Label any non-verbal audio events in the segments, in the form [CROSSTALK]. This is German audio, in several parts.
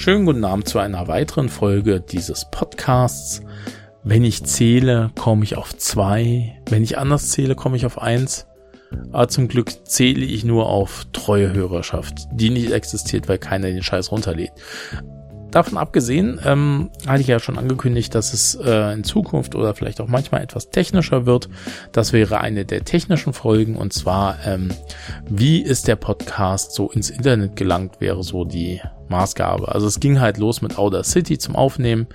Schönen guten Abend zu einer weiteren Folge dieses Podcasts. Wenn ich zähle, komme ich auf zwei. Wenn ich anders zähle, komme ich auf eins. Aber zum Glück zähle ich nur auf treue Hörerschaft, die nicht existiert, weil keiner den Scheiß runterlädt. Davon abgesehen, ähm, hatte ich ja schon angekündigt, dass es äh, in Zukunft oder vielleicht auch manchmal etwas technischer wird. Das wäre eine der technischen Folgen und zwar, ähm, wie ist der Podcast so ins Internet gelangt, wäre so die Maßgabe. Also es ging halt los mit Outer City zum Aufnehmen,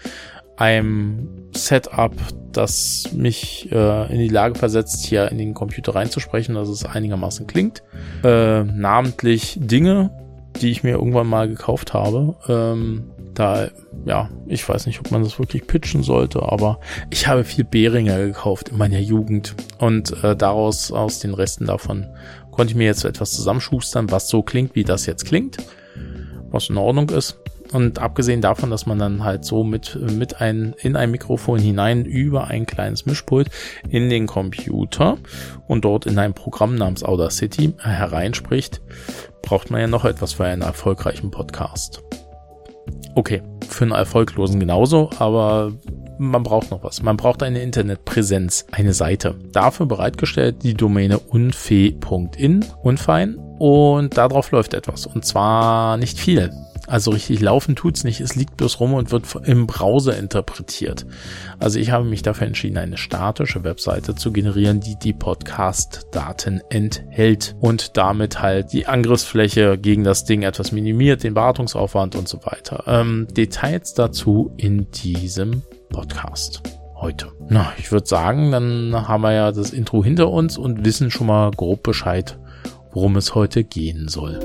einem Setup, das mich äh, in die Lage versetzt, hier in den Computer reinzusprechen, dass es einigermaßen klingt. Äh, namentlich Dinge, die ich mir irgendwann mal gekauft habe. Ähm, da, ja, ich weiß nicht, ob man das wirklich pitchen sollte, aber ich habe viel Behringer gekauft in meiner Jugend und äh, daraus, aus den Resten davon, konnte ich mir jetzt etwas zusammenschustern, was so klingt, wie das jetzt klingt, was in Ordnung ist. Und abgesehen davon, dass man dann halt so mit, mit ein, in ein Mikrofon hinein über ein kleines Mischpult in den Computer und dort in ein Programm namens Audacity hereinspricht, braucht man ja noch etwas für einen erfolgreichen Podcast. Okay, für einen erfolglosen genauso, aber man braucht noch was. Man braucht eine Internetpräsenz, eine Seite. Dafür bereitgestellt die Domäne unfe.in, unfein, und darauf läuft etwas. Und zwar nicht viel. Also richtig laufen tut's nicht, es liegt bloß rum und wird im Browser interpretiert. Also ich habe mich dafür entschieden, eine statische Webseite zu generieren, die die Podcast-Daten enthält und damit halt die Angriffsfläche gegen das Ding etwas minimiert, den Wartungsaufwand und so weiter. Ähm, Details dazu in diesem Podcast heute. Na, ich würde sagen, dann haben wir ja das Intro hinter uns und wissen schon mal grob Bescheid, worum es heute gehen soll.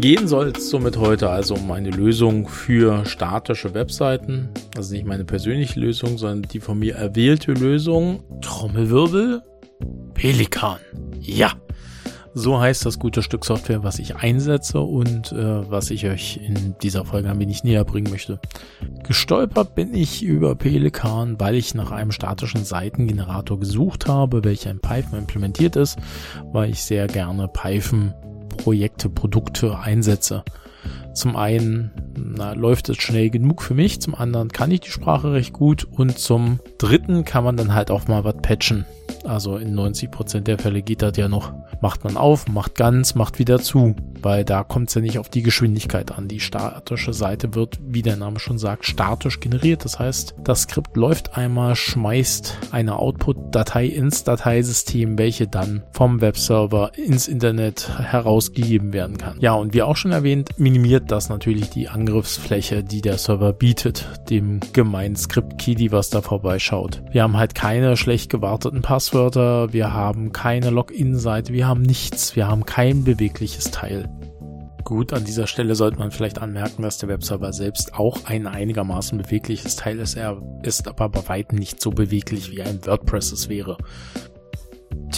Gehen soll es somit heute also um eine Lösung für statische Webseiten. Also nicht meine persönliche Lösung, sondern die von mir erwählte Lösung. Trommelwirbel. Pelikan. Ja. So heißt das gute Stück Software, was ich einsetze und äh, was ich euch in dieser Folge ein wenig näher bringen möchte. Gestolpert bin ich über Pelikan, weil ich nach einem statischen Seitengenerator gesucht habe, welcher in Python implementiert ist, weil ich sehr gerne Python Projekte, Produkte einsetze. Zum einen na, läuft es schnell genug für mich, zum anderen kann ich die Sprache recht gut und zum dritten kann man dann halt auch mal was patchen. Also in 90% der Fälle geht das ja noch. Macht man auf, macht ganz, macht wieder zu, weil da kommt es ja nicht auf die Geschwindigkeit an. Die statische Seite wird, wie der Name schon sagt, statisch generiert. Das heißt, das Skript läuft einmal, schmeißt eine Output-Datei ins Dateisystem, welche dann vom Webserver ins Internet herausgegeben werden kann. Ja, und wie auch schon erwähnt, minimiert das natürlich die Angriffsfläche, die der Server bietet, dem gemeinen Script-Key, was da vorbeischaut. Wir haben halt keine schlecht gewarteten Passwörter Passwörter, wir haben keine Login-Seite, wir haben nichts, wir haben kein bewegliches Teil. Gut, an dieser Stelle sollte man vielleicht anmerken, dass der Webserver selbst auch ein einigermaßen bewegliches Teil ist. Er ist aber bei weitem nicht so beweglich, wie ein WordPress es wäre.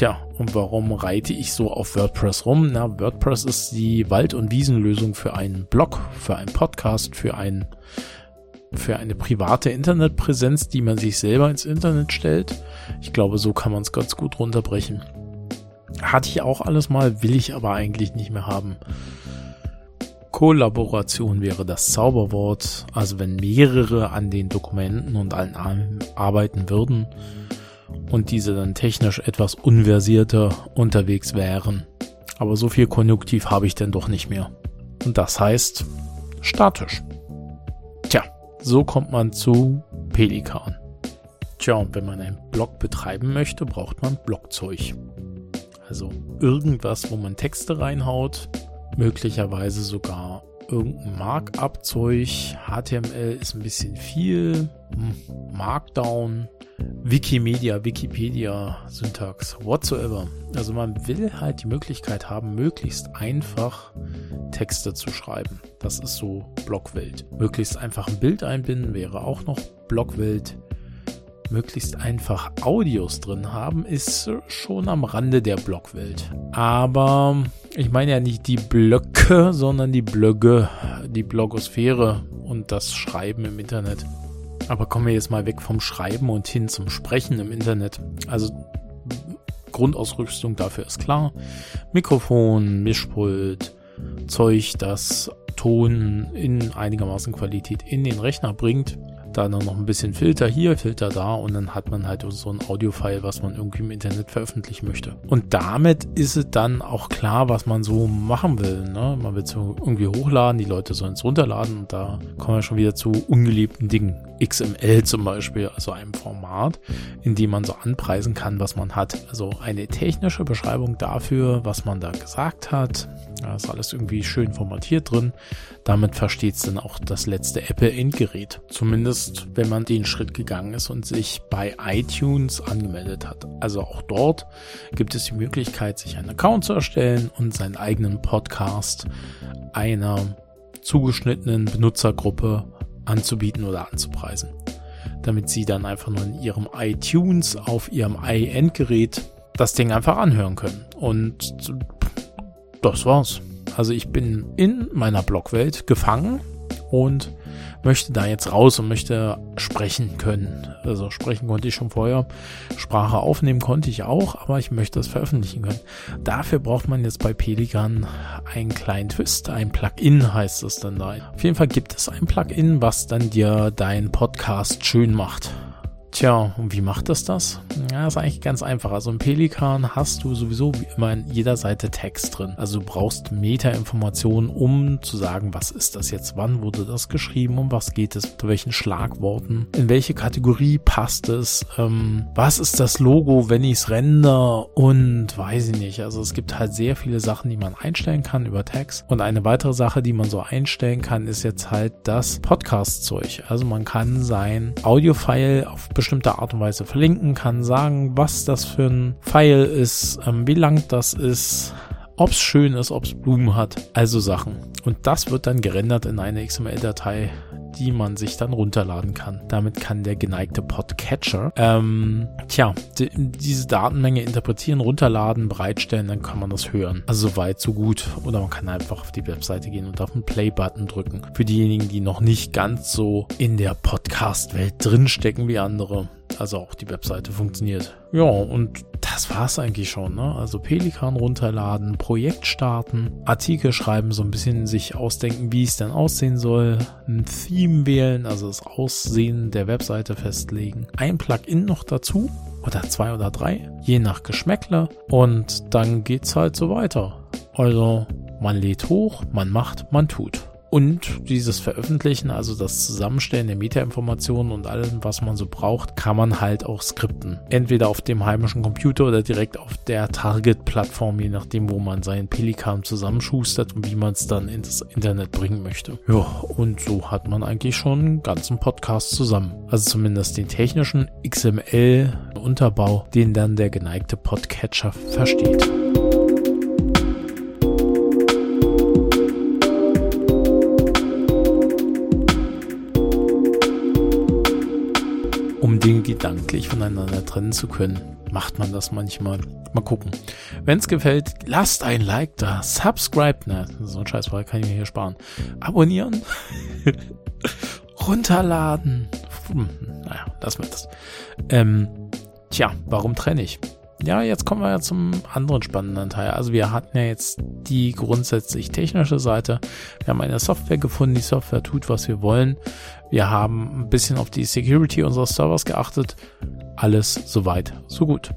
Tja, und warum reite ich so auf WordPress rum? Na, WordPress ist die Wald- und Wiesenlösung für einen Blog, für einen Podcast, für ein für eine private Internetpräsenz, die man sich selber ins Internet stellt. Ich glaube, so kann man es ganz gut runterbrechen. Hatte ich auch alles mal, will ich aber eigentlich nicht mehr haben. Kollaboration wäre das Zauberwort, also wenn mehrere an den Dokumenten und allen arbeiten würden und diese dann technisch etwas unversierter unterwegs wären. Aber so viel Konjunktiv habe ich denn doch nicht mehr. Und das heißt statisch. Tja, so kommt man zu Pelikan. Tja, und wenn man einen Blog betreiben möchte, braucht man Blogzeug. Also irgendwas, wo man Texte reinhaut, möglicherweise sogar irgendein Markup-Zeug. HTML ist ein bisschen viel. Hm, Markdown, Wikimedia, Wikipedia, Syntax, whatsoever. Also man will halt die Möglichkeit haben, möglichst einfach Texte zu schreiben. Das ist so Blockwelt. Möglichst einfach ein Bild einbinden wäre auch noch Blockwelt. Möglichst einfach Audios drin haben, ist schon am Rande der Blockwelt. Aber ich meine ja nicht die Blöcke, sondern die Blöcke, die Blogosphäre und das Schreiben im Internet. Aber kommen wir jetzt mal weg vom Schreiben und hin zum Sprechen im Internet. Also Grundausrüstung dafür ist klar. Mikrofon, Mischpult, Zeug, das Ton in einigermaßen Qualität in den Rechner bringt dann noch ein bisschen Filter hier, Filter da und dann hat man halt so ein Audio-File, was man irgendwie im Internet veröffentlichen möchte. Und damit ist es dann auch klar, was man so machen will. Ne? Man will es irgendwie hochladen, die Leute sollen es runterladen und da kommen wir schon wieder zu ungeliebten Dingen. XML zum Beispiel, also einem Format, in dem man so anpreisen kann, was man hat. Also eine technische Beschreibung dafür, was man da gesagt hat. Da ist alles irgendwie schön formatiert drin. Damit versteht es dann auch das letzte Apple-Endgerät. Zumindest, wenn man den Schritt gegangen ist und sich bei iTunes angemeldet hat. Also auch dort gibt es die Möglichkeit, sich einen Account zu erstellen und seinen eigenen Podcast einer zugeschnittenen Benutzergruppe anzubieten oder anzupreisen. Damit sie dann einfach nur in ihrem iTunes auf ihrem iEndgerät das Ding einfach anhören können. Und das war's. Also ich bin in meiner Blogwelt gefangen und möchte da jetzt raus und möchte sprechen können. Also sprechen konnte ich schon vorher. Sprache aufnehmen konnte ich auch, aber ich möchte es veröffentlichen können. Dafür braucht man jetzt bei Pelikan einen kleinen Twist, ein Plugin heißt es dann da. Auf jeden Fall gibt es ein Plugin, was dann dir deinen Podcast schön macht. Tja, und wie macht das das? Ja, ist eigentlich ganz einfach. Also im Pelikan hast du sowieso wie immer in jeder Seite Text drin. Also du brauchst Meta-Informationen, um zu sagen, was ist das jetzt, wann wurde das geschrieben, um was geht es, zu welchen Schlagworten, in welche Kategorie passt es, ähm, was ist das Logo, wenn ich es render und weiß ich nicht. Also es gibt halt sehr viele Sachen, die man einstellen kann über Text. Und eine weitere Sache, die man so einstellen kann, ist jetzt halt das Podcast-Zeug. Also man kann sein Audio-File auf bestimmte Art und Weise verlinken, kann sagen, was das für ein Pfeil ist, ähm, wie lang das ist, ob es schön ist, ob es Blumen hat, also Sachen. Und das wird dann gerendert in eine XML-Datei, die man sich dann runterladen kann. Damit kann der geneigte Podcatcher, ähm, tja, die, diese Datenmenge interpretieren, runterladen, bereitstellen, dann kann man das hören. Also so weit, so gut. Oder man kann einfach auf die Webseite gehen und auf den Play-Button drücken. Für diejenigen, die noch nicht ganz so in der Podcast-Welt drinstecken wie andere. Also auch die Webseite funktioniert. Ja, und das war's eigentlich schon. Ne? Also Pelikan runterladen, Projekt starten, Artikel schreiben, so ein bisschen sich ausdenken, wie es dann aussehen soll, ein Theme wählen, also das Aussehen der Webseite festlegen, ein Plugin noch dazu oder zwei oder drei, je nach Geschmäckle und dann geht's halt so weiter. Also man lädt hoch, man macht, man tut. Und dieses Veröffentlichen, also das Zusammenstellen der Metainformationen und allem, was man so braucht, kann man halt auch skripten. Entweder auf dem heimischen Computer oder direkt auf der Target-Plattform, je nachdem, wo man seinen Pelikan zusammenschustert und wie man es dann ins Internet bringen möchte. Ja, und so hat man eigentlich schon einen ganzen Podcast zusammen. Also zumindest den technischen XML-Unterbau, den dann der geneigte Podcatcher versteht. Gedanklich voneinander trennen zu können. Macht man das manchmal. Mal gucken. Wenn es gefällt, lasst ein Like da. Subscribe. Na, so ein Scheiß kann ich mir hier sparen. Abonnieren. [LAUGHS] Runterladen. Hm, naja, lassen wir das. Ähm, tja, warum trenne ich? Ja, jetzt kommen wir ja zum anderen spannenden Teil. Also wir hatten ja jetzt die grundsätzlich technische Seite. Wir haben eine Software gefunden, die Software tut, was wir wollen. Wir haben ein bisschen auf die Security unseres Servers geachtet. Alles soweit, so gut.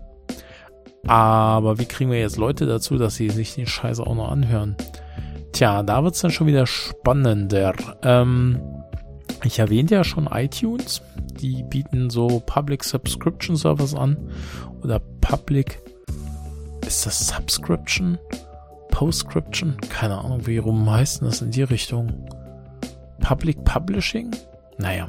Aber wie kriegen wir jetzt Leute dazu, dass sie sich den Scheiß auch noch anhören? Tja, da wird's dann schon wieder spannender. Ähm, ich erwähnte ja schon iTunes. Die bieten so Public Subscription Servers an. Oder Public. Ist das Subscription? Postscription? Keine Ahnung, wie rum heißt das in die Richtung? Public Publishing? Naja,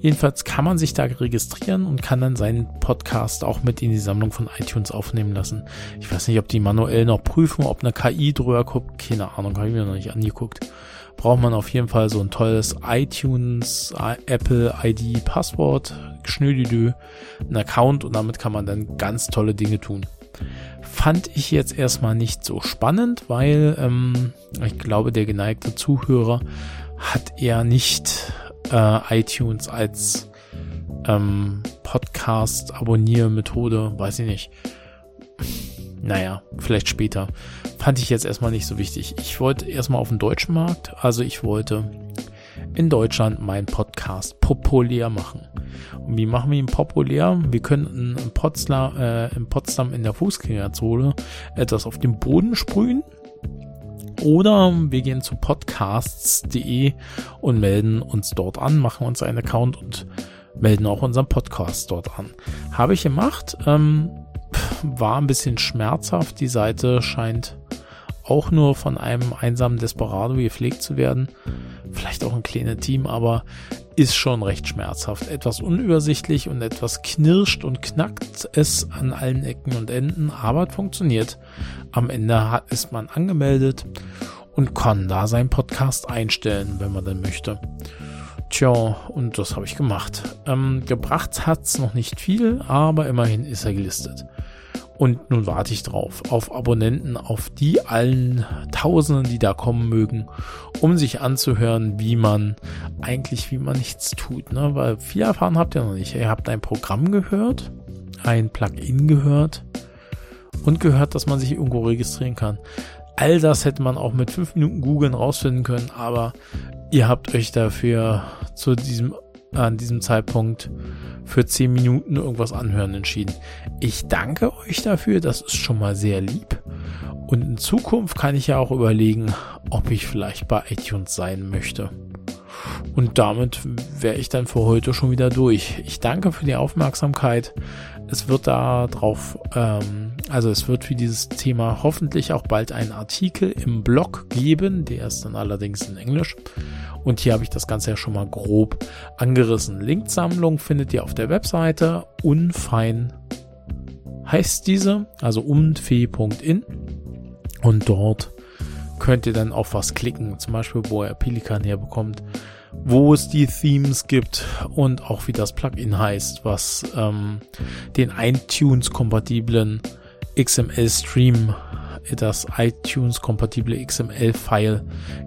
jedenfalls kann man sich da registrieren und kann dann seinen Podcast auch mit in die Sammlung von iTunes aufnehmen lassen. Ich weiß nicht, ob die manuell noch prüfen, ob eine KI drüber guckt. Keine Ahnung, habe ich mir noch nicht angeguckt. Braucht man auf jeden Fall so ein tolles iTunes, Apple ID Passwort, Schnödidü, ein Account und damit kann man dann ganz tolle Dinge tun. Fand ich jetzt erstmal nicht so spannend, weil ähm, ich glaube, der geneigte Zuhörer hat eher nicht äh, iTunes als ähm, Podcast-Abonnier-Methode, weiß ich nicht. Naja, vielleicht später. Fand ich jetzt erstmal nicht so wichtig. Ich wollte erstmal auf den deutschen Markt, also ich wollte in Deutschland meinen Podcast populär machen. Und wie machen wir ihn populär? Wir könnten in Potsdam, äh, in Potsdam in der Fußgängerzone etwas auf den Boden sprühen. Oder wir gehen zu podcasts.de und melden uns dort an, machen uns einen Account und melden auch unseren Podcast dort an. Habe ich gemacht. Ähm, war ein bisschen schmerzhaft. Die Seite scheint auch nur von einem einsamen Desperado gepflegt zu werden. Vielleicht auch ein kleines Team, aber ist schon recht schmerzhaft. Etwas unübersichtlich und etwas knirscht und knackt es an allen Ecken und Enden, aber es funktioniert. Am Ende ist man angemeldet und kann da seinen Podcast einstellen, wenn man dann möchte. Tja, und das habe ich gemacht. Ähm, gebracht hat's noch nicht viel, aber immerhin ist er gelistet. Und nun warte ich drauf, auf Abonnenten, auf die allen Tausenden, die da kommen mögen, um sich anzuhören, wie man eigentlich, wie man nichts tut. Ne? Weil viel erfahren habt ihr noch nicht. Ihr habt ein Programm gehört, ein Plugin gehört und gehört, dass man sich irgendwo registrieren kann. All das hätte man auch mit fünf Minuten googeln rausfinden können, aber ihr habt euch dafür zu diesem an diesem Zeitpunkt für 10 Minuten irgendwas anhören entschieden. Ich danke euch dafür, das ist schon mal sehr lieb. Und in Zukunft kann ich ja auch überlegen, ob ich vielleicht bei iTunes sein möchte. Und damit wäre ich dann für heute schon wieder durch. Ich danke für die Aufmerksamkeit. Es wird da drauf, ähm, also es wird für dieses Thema hoffentlich auch bald einen Artikel im Blog geben. Der ist dann allerdings in Englisch. Und hier habe ich das Ganze ja schon mal grob angerissen. Linksammlung findet ihr auf der Webseite. Unfein heißt diese, also umfee.in. Und dort könnt ihr dann auf was klicken, zum Beispiel, wo ihr Pelikan herbekommt, wo es die Themes gibt und auch wie das Plugin heißt, was ähm, den iTunes-kompatiblen XML-Stream, das iTunes-kompatible XML-File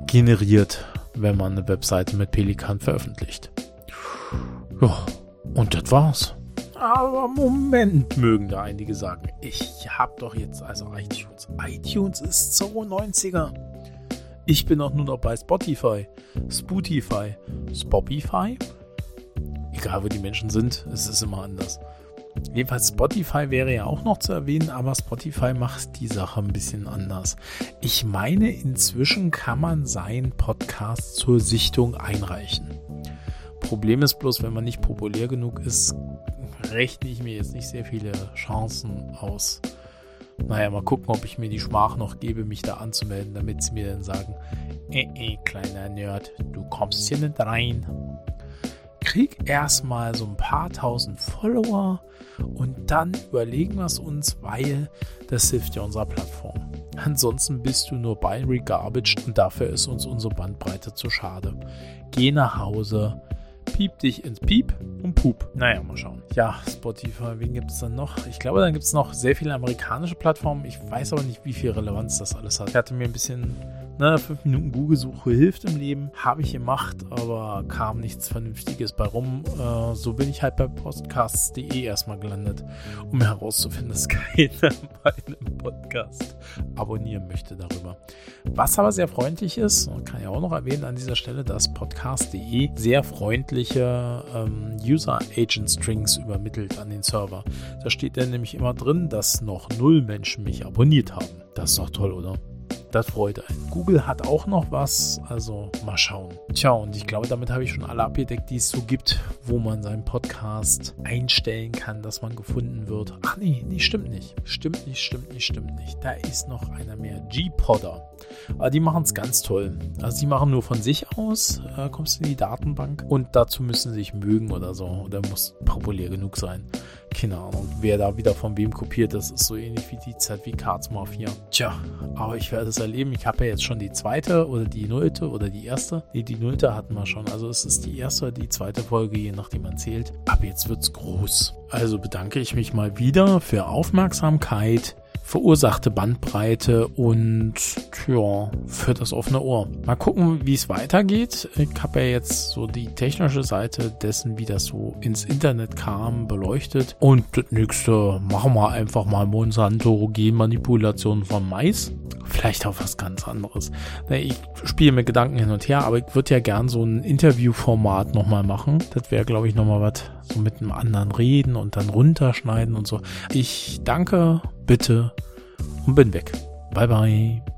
generiert wenn man eine Webseite mit Pelikan veröffentlicht. Ja, und das war's. Aber Moment, mögen da einige sagen. Ich hab doch jetzt also iTunes. iTunes ist 92er. Ich bin auch nur noch bei Spotify, Spotify, Spotify. Egal wo die Menschen sind, es ist immer anders. Jedenfalls Spotify wäre ja auch noch zu erwähnen, aber Spotify macht die Sache ein bisschen anders. Ich meine, inzwischen kann man seinen Podcast zur Sichtung einreichen. Problem ist bloß, wenn man nicht populär genug ist, rechne ich mir jetzt nicht sehr viele Chancen aus. Naja, mal gucken, ob ich mir die Schmach noch gebe, mich da anzumelden, damit sie mir dann sagen, eh, eh, kleiner Nerd, du kommst hier nicht rein krieg erstmal so ein paar tausend Follower und dann überlegen wir es uns, weil das hilft ja unserer Plattform. Ansonsten bist du nur Binary Garbage und dafür ist uns unsere Bandbreite zu schade. Geh nach Hause, piep dich ins Piep und Pup. Naja, mal schauen. Ja, Spotify, wen gibt es dann noch? Ich glaube, dann gibt es noch sehr viele amerikanische Plattformen. Ich weiß aber nicht, wie viel Relevanz das alles hat. Ich hatte mir ein bisschen Ne, 5 Minuten Google-Suche hilft im Leben. Habe ich gemacht, aber kam nichts Vernünftiges bei rum. Äh, so bin ich halt bei podcasts.de erstmal gelandet, um herauszufinden, dass [LAUGHS] keiner meinen Podcast abonnieren möchte darüber. Was aber sehr freundlich ist, kann ich auch noch erwähnen an dieser Stelle, dass podcast.de sehr freundliche ähm, User-Agent-Strings übermittelt an den Server. Da steht dann nämlich immer drin, dass noch null Menschen mich abonniert haben. Das ist doch toll, oder? Das freut einen. Google hat auch noch was, also mal schauen. Tja, und ich glaube, damit habe ich schon alle abgedeckt, die es so gibt, wo man seinen Podcast einstellen kann, dass man gefunden wird. Ach nee, nee, stimmt nicht. Stimmt nicht, stimmt nicht, stimmt nicht. Da ist noch einer mehr. G-Podder. Aber die machen es ganz toll. Also die machen nur von sich aus, äh, kommst in die Datenbank und dazu müssen sie sich mögen oder so. Oder muss populär genug sein. Keine Ahnung, wer da wieder von wem kopiert, das ist so ähnlich wie die Zertifikatsmafia. Tja, aber ich werde es erleben. Ich habe ja jetzt schon die zweite oder die nullte oder die erste. Nee, die nullte hatten wir schon. Also es ist die erste oder die zweite Folge, je nachdem man zählt. Aber jetzt wird's groß. Also bedanke ich mich mal wieder für Aufmerksamkeit verursachte Bandbreite und ja, für das offene Ohr. Mal gucken, wie es weitergeht. Ich habe ja jetzt so die technische Seite dessen, wie das so ins Internet kam, beleuchtet. Und das nächste machen wir einfach mal Monsanto Genmanipulation von Mais. Vielleicht auch was ganz anderes. Ich spiele mit Gedanken hin und her, aber ich würde ja gern so ein Interviewformat nochmal machen. Das wäre, glaube ich, nochmal was so mit einem anderen reden und dann runterschneiden und so. Ich danke, bitte und bin weg. Bye bye.